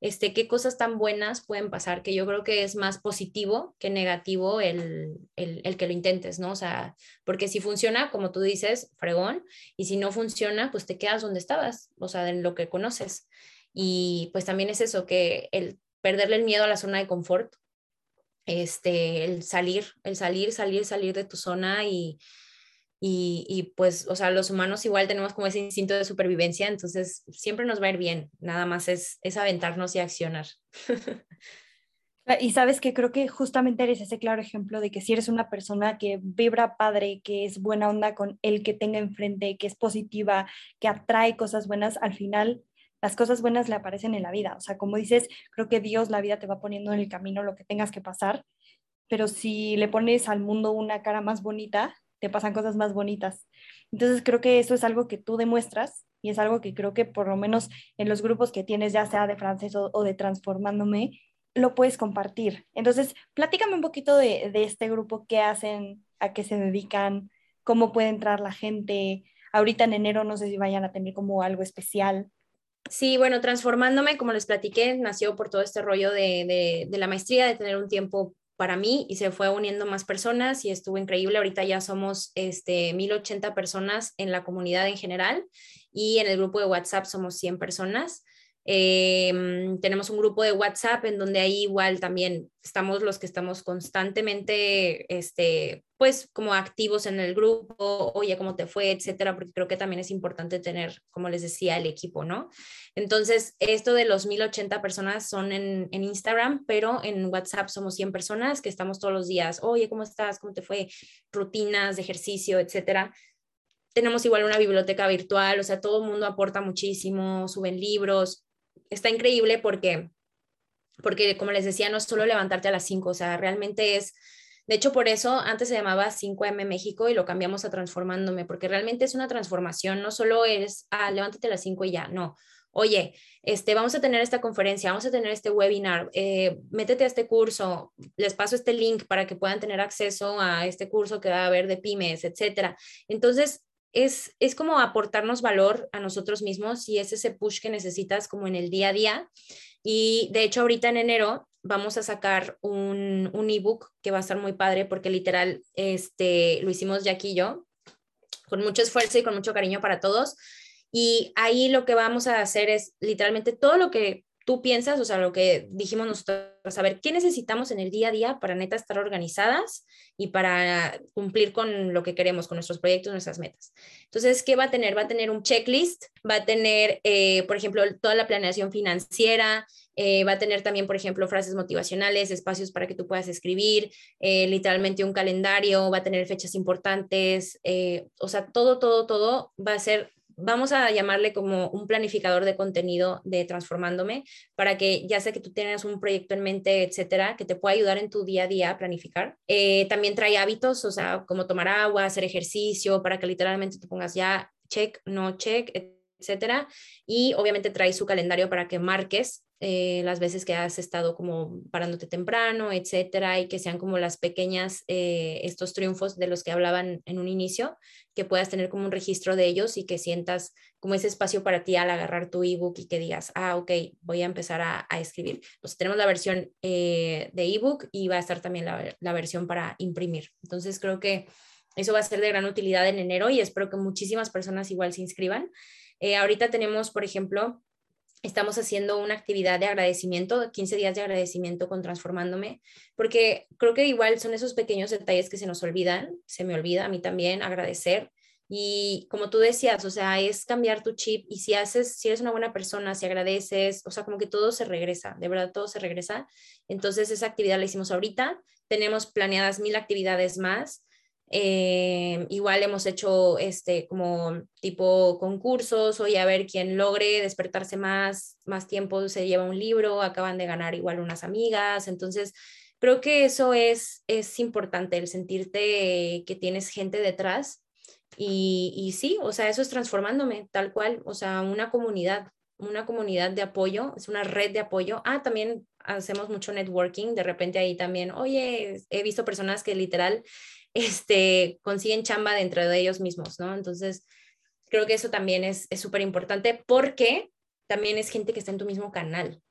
este, qué cosas tan buenas pueden pasar, que yo creo que es más positivo que negativo el, el, que lo intentes, ¿no? O sea, porque si funciona, como tú dices, fregón, y si no funciona, pues te quedas donde estabas, o sea, en lo que conoces. Y pues también es eso, que el perderle el miedo a la zona de confort, este, el salir, el salir, salir, salir de tu zona y, y, pues, o sea, los humanos igual tenemos como ese instinto de supervivencia, entonces siempre nos va a ir bien, nada más es, es aventarnos y accionar. [LAUGHS] Ah, y sabes que creo que justamente eres ese claro ejemplo de que si eres una persona que vibra padre, que es buena onda con el que tenga enfrente, que es positiva, que atrae cosas buenas, al final las cosas buenas le aparecen en la vida. O sea, como dices, creo que Dios, la vida te va poniendo en el camino lo que tengas que pasar, pero si le pones al mundo una cara más bonita, te pasan cosas más bonitas. Entonces creo que eso es algo que tú demuestras y es algo que creo que por lo menos en los grupos que tienes, ya sea de francés o, de transformándome, lo puedes compartir. Entonces, platícame un poquito de, de este grupo, qué hacen, a qué se dedican, cómo puede entrar la gente. Ahorita en enero no sé si vayan a tener como algo especial. Sí, bueno, transformándome, como les platiqué, nació por todo este rollo de, de, la maestría, de tener un tiempo para mí y se fue uniendo más personas y estuvo increíble. Ahorita ya somos este, 1080 personas en la comunidad en general y en el grupo de WhatsApp somos 100 personas. Em, tenemos un grupo de WhatsApp en donde ahí igual también estamos los que estamos constantemente, este, pues como activos en el grupo, oye, ¿cómo te fue? Etcétera, porque creo que también es importante tener, como les decía, el equipo, ¿no? Entonces, esto de los 1080 personas son en, en Instagram, pero en WhatsApp somos 100 personas que estamos todos los días, oye, ¿cómo estás? ¿Cómo te fue? Rutinas ejercicio, etcétera tenemos igual una biblioteca virtual, o sea, todo el mundo aporta muchísimo, suben libros, está increíble porque, porque, como les decía, no es solo levantarte a las 5, o sea, realmente es, de hecho, por eso antes se llamaba 5M México y lo cambiamos a Transformándome, porque realmente es una transformación, no solo es, ah, levántate a las 5 y ya, no. Oye, este, vamos a tener esta conferencia, vamos a tener este webinar, eh, métete a este curso, les paso este link para que puedan tener acceso a este curso que va a haber de pymes, etcétera. Entonces, es, es como aportarnos valor a nosotros mismos y es ese push que necesitas como en el día a día. Y de hecho ahorita en enero vamos a sacar un, un ebook que va a estar muy padre porque literal este, lo hicimos Jackie y yo con mucho esfuerzo y con mucho cariño para todos. Y ahí lo que vamos a hacer es literalmente todo lo que tú piensas, o sea, lo que dijimos nosotros, saber qué necesitamos en el día a día para neta estar organizadas y para cumplir con lo que queremos, con nuestros proyectos, nuestras metas. Entonces, ¿qué va a tener? Va a tener un checklist, va a tener, eh, por ejemplo, toda la planeación financiera, eh, va a tener también, por ejemplo, frases motivacionales, espacios para que tú puedas escribir, eh, literalmente un calendario, va a tener fechas importantes, o sea, todo, todo, todo va a ser vamos a llamarle como un planificador de contenido de Transformándome para que ya sea que tú tienes un proyecto en mente, etcétera, que te pueda ayudar en tu día a día a planificar. Eh, también trae hábitos, o sea, como tomar agua, hacer ejercicio, para que literalmente te pongas ya check, no check, etcétera. Y obviamente trae su calendario para que marques eh, las veces que has estado como parándote temprano, etcétera, y que sean como las pequeñas, eh, estos triunfos de los que hablaban en un inicio, que puedas tener como un registro de ellos y que sientas como ese espacio para ti al agarrar tu ebook y que digas, ah, ok, voy a empezar a, escribir. Entonces tenemos la versión eh, de ebook y va a estar también la, la versión para imprimir. Entonces creo que eso va a ser de gran utilidad en enero y espero que muchísimas personas igual se inscriban. Ahorita tenemos, por ejemplo, estamos haciendo una actividad de agradecimiento, 15 días de agradecimiento con Transformándome, porque creo que igual son esos pequeños detalles que se nos olvidan, se me olvida a mí también agradecer. Y como tú decías, o sea, es cambiar tu chip y si haces, si eres una buena persona, si agradeces, o sea, como que todo se regresa, de verdad todo se regresa. Entonces esa actividad la hicimos ahorita, tenemos planeadas mil actividades más eh, igual hemos hecho este como tipo concursos, oye, a ver quién logre despertarse más, más tiempo se lleva un libro, acaban de ganar igual unas amigas, entonces creo que eso es, es importante, el sentirte que tienes gente detrás y, y sí, o sea, eso es transformándome tal cual, o sea, una comunidad, una comunidad de apoyo, es una red de apoyo. Ah, también hacemos mucho networking, de repente ahí también, oye, he visto personas que literal este, consiguen chamba dentro de ellos mismos, ¿no? Entonces, creo que eso también es súper importante porque también es gente que está en tu mismo canal.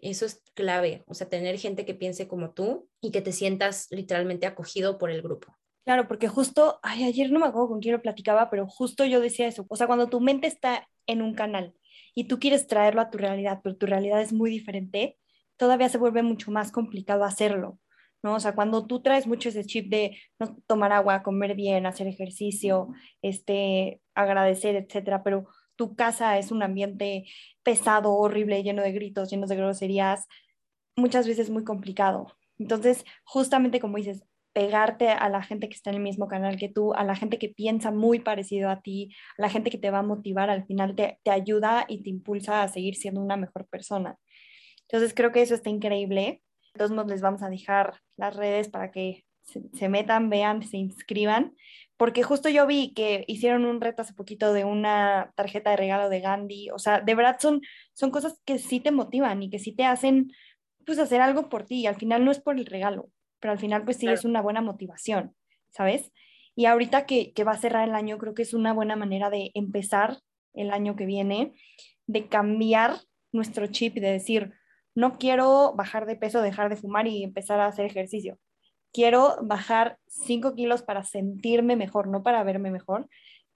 Eso es clave, o sea, tener gente que piense como tú y que te sientas literalmente acogido por el grupo. Claro, porque justo, ay, ayer no me acuerdo con quién lo platicaba, pero justo yo decía eso. O sea, cuando tu mente está en un canal y tú quieres traerlo a tu realidad, pero tu realidad es muy diferente, todavía se vuelve mucho más complicado hacerlo. ¿No? O sea, cuando tú traes mucho ese chip de tomar agua, comer bien, hacer ejercicio, este, agradecer, etcétera, pero tu casa es un ambiente pesado, horrible, lleno de gritos, lleno de groserías, muchas veces muy complicado. Entonces, justamente como dices, pegarte a la gente que está en el mismo canal que tú, a la gente que piensa muy parecido a ti, a la gente que te va a motivar, al final te, te ayuda y te impulsa a seguir siendo una mejor persona. Entonces, creo que eso está increíble modos les vamos a dejar las redes para que se, metan, vean, se inscriban, porque justo yo vi que hicieron un reto hace poquito de una tarjeta de regalo de Gandhi, o sea, de verdad son, son cosas que sí te motivan y que sí te hacen pues hacer algo por ti, y al final no es por el regalo, pero al final pues sí es una buena motivación, ¿sabes? Y ahorita que, que va a cerrar el año, creo que es una buena manera de empezar el año que viene, de cambiar nuestro chip y de decir, no quiero bajar de peso, dejar de fumar y empezar a hacer ejercicio. Quiero bajar 5 kilos para sentirme mejor, no para verme mejor.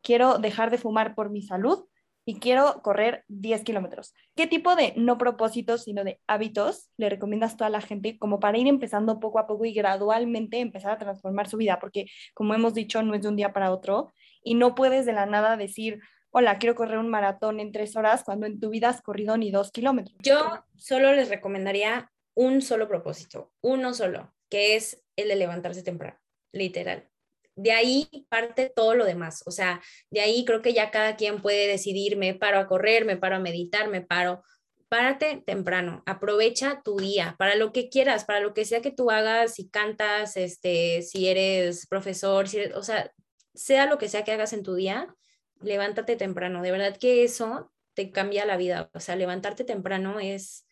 Quiero dejar de fumar por mi salud y quiero correr 10 kilómetros. ¿Qué tipo de no propósitos, sino de hábitos le recomiendas a toda la gente como para ir empezando poco a poco y gradualmente empezar a transformar su vida? Porque como hemos dicho, no es de un día para otro y no puedes de la nada decir, hola, quiero correr un maratón en tres horas cuando en tu vida has corrido ni dos kilómetros. Yo solo les recomendaría un solo propósito, uno solo, que es el de levantarse temprano, literal. De ahí parte todo lo demás, o sea, de ahí creo que ya cada quien puede decidir, me paro a correr, me paro a meditar, me paro. Párate temprano, aprovecha tu día para lo que quieras, para lo que sea que tú hagas, si cantas, este, si eres profesor, si o sea, sea lo que sea que hagas en tu día, levántate temprano. De verdad que eso te cambia la vida. O sea, levantarte temprano es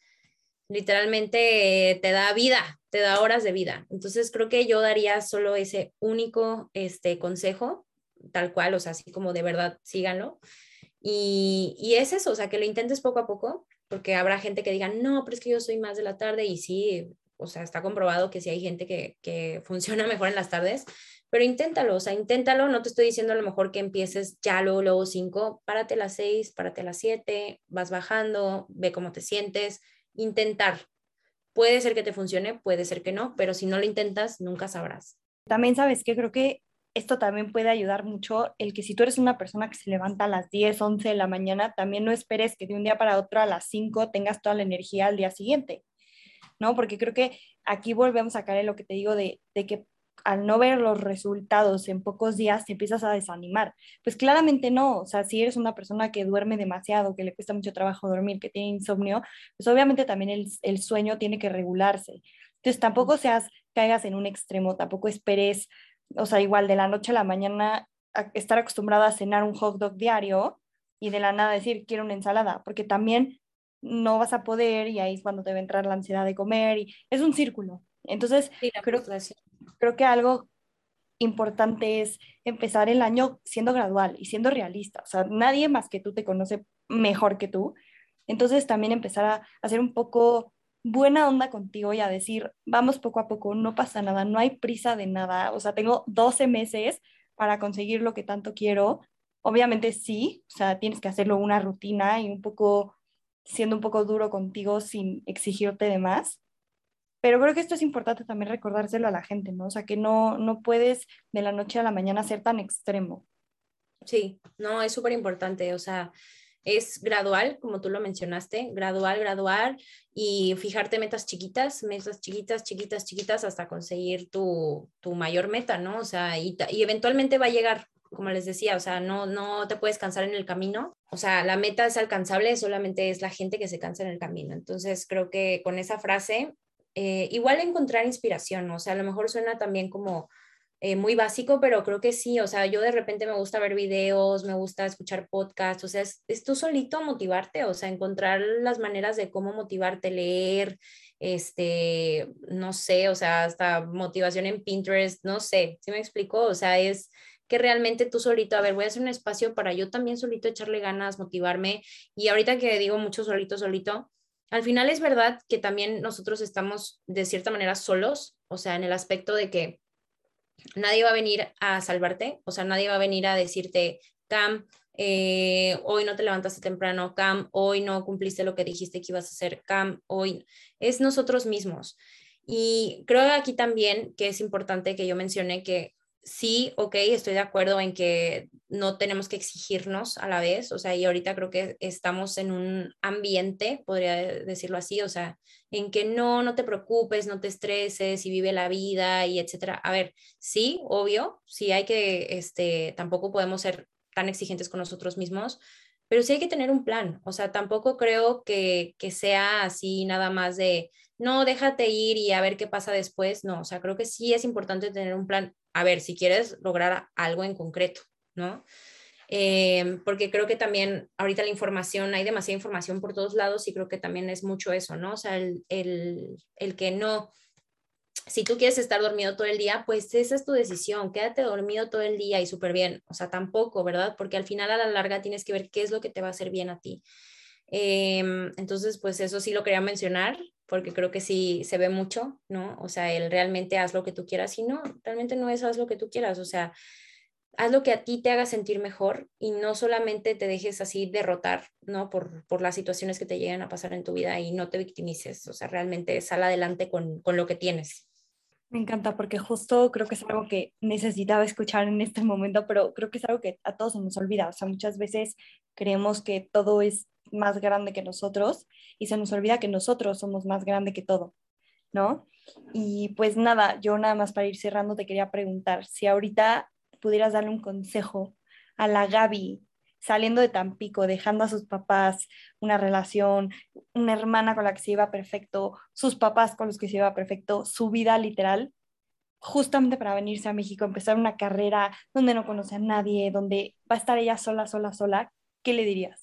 literalmente te da vida, te da horas de vida. Entonces creo que yo daría solo ese único este, consejo, tal cual, o sea, así como de verdad síganlo. Y, y es eso, o sea, que lo intentes poco a poco, porque habrá gente que diga, no, pero es que yo soy más de la tarde y sí, o sea, está comprobado que sí hay gente que, que funciona [LAUGHS] mejor en las tardes, pero inténtalo, o sea, inténtalo, no te estoy diciendo a lo mejor que empieces ya luego, luego cinco, párate a las seis, párate a las siete, vas bajando, ve cómo te sientes, intentar. Puede ser que te funcione, puede ser que no, pero si no lo intentas, nunca sabrás. También sabes que creo que esto también puede ayudar mucho el que si tú eres una persona que se levanta a las 10, 11 de la mañana, también no esperes que de un día para otro a las 5 tengas toda la energía al día siguiente, ¿no? Porque creo que aquí volvemos a caer en lo que te digo de, de que al no ver los resultados en pocos días te empiezas a desanimar. Pues claramente no, o sea, si eres una persona que duerme demasiado, que le cuesta mucho trabajo dormir, que tiene insomnio, pues obviamente también el, el sueño tiene que regularse. Entonces tampoco seas, caigas en un extremo, tampoco esperes, o sea, igual de la noche a la mañana estar acostumbrada a cenar un hot dog diario y de la nada decir quiero una ensalada, porque también no vas a poder y ahí es cuando te va a entrar la ansiedad de comer y es un círculo. Entonces, creo, creo que algo importante es empezar el año siendo gradual y siendo realista. O sea, nadie más que tú te conoce mejor que tú. Entonces también empezar a hacer un poco buena onda contigo y a decir, vamos poco a poco, no pasa nada, no hay prisa de nada. O sea, tengo 12 meses para conseguir lo que tanto quiero. Obviamente sí, o sea, tienes que hacerlo una rutina y un poco siendo un poco duro contigo sin exigirte de más. Pero creo que esto es importante también recordárselo a la gente, ¿no? O sea, que no, no puedes de la noche a la mañana ser tan extremo. Sí, no, es súper importante, o sea, es gradual, como tú lo mencionaste, gradual, gradual, y fijarte metas chiquitas, metas chiquitas, chiquitas, chiquitas, hasta conseguir tu, tu mayor meta, ¿no? O sea, y, y, eventualmente va a llegar, como les decía, o sea, no, no te puedes cansar en el camino, o sea, la meta es alcanzable, solamente es la gente que se cansa en el camino. Entonces, creo que con esa frase eh, igual encontrar inspiración, o sea, a lo mejor suena también como eh, muy básico, pero creo que sí, o sea, yo de repente me gusta ver videos, me gusta escuchar podcasts, o sea, es, tú solito motivarte, o sea, encontrar las maneras de cómo motivarte, leer, este, no sé, o sea, hasta motivación en Pinterest, no sé, ¿sí me explico? O sea, es que realmente tú solito, a ver, voy a hacer un espacio para yo también solito echarle ganas, motivarme, y ahorita que digo mucho solito, solito, al final es verdad que también nosotros estamos de cierta manera solos, o sea, en el aspecto de que nadie va a venir a salvarte, o sea, nadie va a venir a decirte, Cam, eh, hoy no te levantaste temprano, Cam, hoy no cumpliste lo que dijiste que ibas a hacer, Cam, hoy es nosotros mismos. Y creo aquí también que es importante que yo mencione que sí, ok, estoy de acuerdo en que no tenemos que exigirnos a la vez, o sea, y ahorita creo que estamos en un ambiente, podría decirlo así, o sea, en que no, no te preocupes, no te estreses y vive la vida y etcétera. A ver, sí, obvio, sí hay que, este, tampoco podemos ser tan exigentes con nosotros mismos, pero sí hay que tener un plan. O sea, tampoco creo que, que sea así nada más de, no, déjate ir y a ver qué pasa después. No, o sea, creo que sí es importante tener un plan. A ver, si quieres lograr algo en concreto, ¿no? Eh, porque creo que también ahorita la información, hay demasiada información por todos lados y creo que también es mucho eso, ¿no? O sea, el, el, el que no, si tú quieres estar dormido todo el día, pues esa es tu decisión, quédate dormido todo el día y súper bien, o sea, tampoco, ¿verdad? Porque al final a la larga tienes que ver qué es lo que te va a hacer bien a ti. Em, entonces, pues eso sí lo quería mencionar, porque creo que sí se ve mucho, ¿no? O sea, el realmente haz lo que tú quieras y no, realmente no es haz lo que tú quieras, o sea, haz lo que a ti te haga sentir mejor y no solamente te dejes así derrotar, ¿no? Por, por las situaciones que te llegan a pasar en tu vida y no te victimices, o sea, realmente sal adelante con, con lo que tienes. Me encanta porque justo creo que es algo que necesitaba escuchar en este momento, pero creo que es algo que a todos se nos olvida. O sea, muchas veces creemos que todo es más grande que nosotros y se nos olvida que nosotros somos más grande que todo, ¿no? Y pues nada, yo nada más para ir cerrando te quería preguntar si ahorita pudieras darle un consejo a la Gaby saliendo de Tampico, dejando a sus papás una relación, una hermana con la que se iba perfecto, sus papás con los que se iba perfecto, su vida literal, justamente para venirse a México, empezar una carrera donde no conoce a nadie, donde va a estar ella sola, sola, sola, ¿qué le dirías?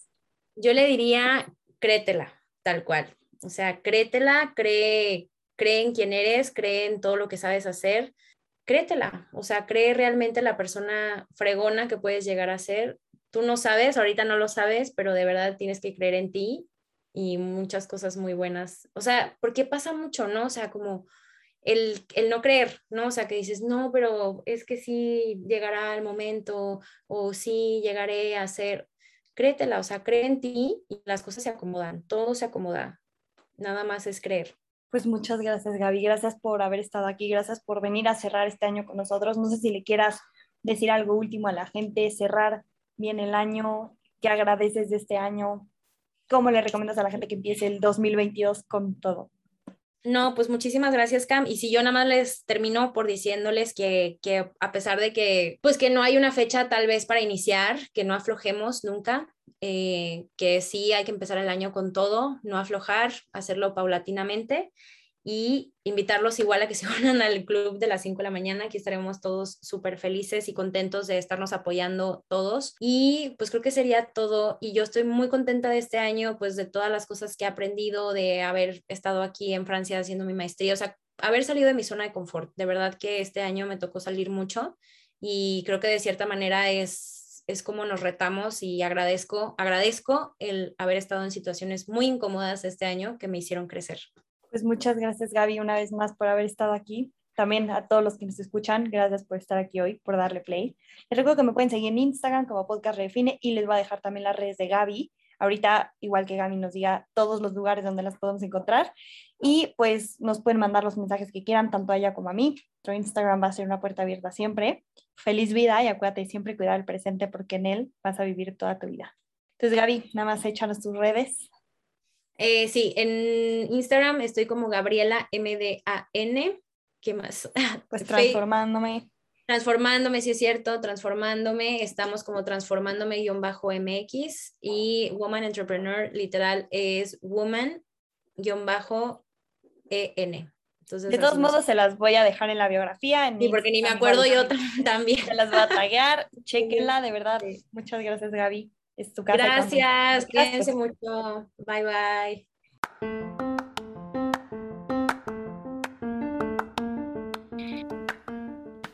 Yo le diría, créetela, tal cual. O sea, créetela, cree, cree en quién eres, cree en todo lo que sabes hacer, créetela. O sea, cree realmente la persona fregona que puedes llegar a ser tú no sabes, ahorita no lo sabes, pero de verdad tienes que creer en ti y muchas cosas muy buenas. O sea, porque pasa mucho, ¿no? O sea, como el, el, no creer, ¿no? O sea, que dices, no, pero es que sí llegará el momento o sí llegaré a ser, créetela, o sea, cree en ti y las cosas se acomodan, todo se acomoda, nada más es creer. Pues muchas gracias, Gaby, gracias por haber estado aquí, gracias por venir a cerrar este año con nosotros. No sé si le quieras decir algo último a la gente, cerrar bien el año, qué agradeces de este año, cómo le recomiendas a la gente que empiece el 2022 con todo. No, pues muchísimas gracias, Cam. Y si yo nada más les termino por diciéndoles que, que, a pesar de que, pues que no hay una fecha tal vez para iniciar, que no aflojemos nunca, eh, que sí hay que empezar el año con todo, no aflojar, hacerlo paulatinamente y invitarlos igual a que [LAUGHS] se unan al club de las 5 de la mañana. Aquí estaremos todos súper felices y contentos de estarnos apoyando todos. Y pues creo que sería todo. Y yo estoy muy contenta de este año, pues de todas las cosas que he aprendido, de haber estado aquí en Francia haciendo mi maestría, o sea, haber salido de mi zona de confort. De verdad que este año me tocó salir mucho y creo que de cierta manera es, es como nos retamos y agradezco, agradezco el haber estado en situaciones muy incómodas este año que me hicieron crecer. Pues muchas gracias Gaby una vez más por haber estado aquí. También a todos los que nos escuchan, gracias por estar aquí hoy, por darle play. Les recuerdo que me pueden seguir en Instagram como Podcast Redefine y les voy a dejar también las redes de Gaby. Ahorita, igual que Gaby nos diga todos los lugares donde las podemos encontrar. Y pues nos pueden mandar los mensajes que quieran, tanto a ella como a mí. Nuestro Instagram va a ser una puerta abierta siempre. Feliz vida y acuérdate siempre cuidar el presente porque en él vas a vivir toda tu vida. Entonces, Gaby, nada más échanos tus redes. Eh, sí, en Instagram estoy como Gabriela MDAN. ¿Qué más? [LAUGHS] Pues transformándome. Transformándome, sí es cierto, transformándome. Estamos como transformándome-mx y Woman Entrepreneur literal es woman-en. Entonces, de todos modos, se las voy a dejar en la biografía. En sí, porque ni me acuerdo yo [LAUGHS] también. Se las voy a tagar. [LAUGHS] Chequenla, de verdad. Muchas gracias, Gaby. Es tu casa. Gracias, cuídense mucho. Bye bye.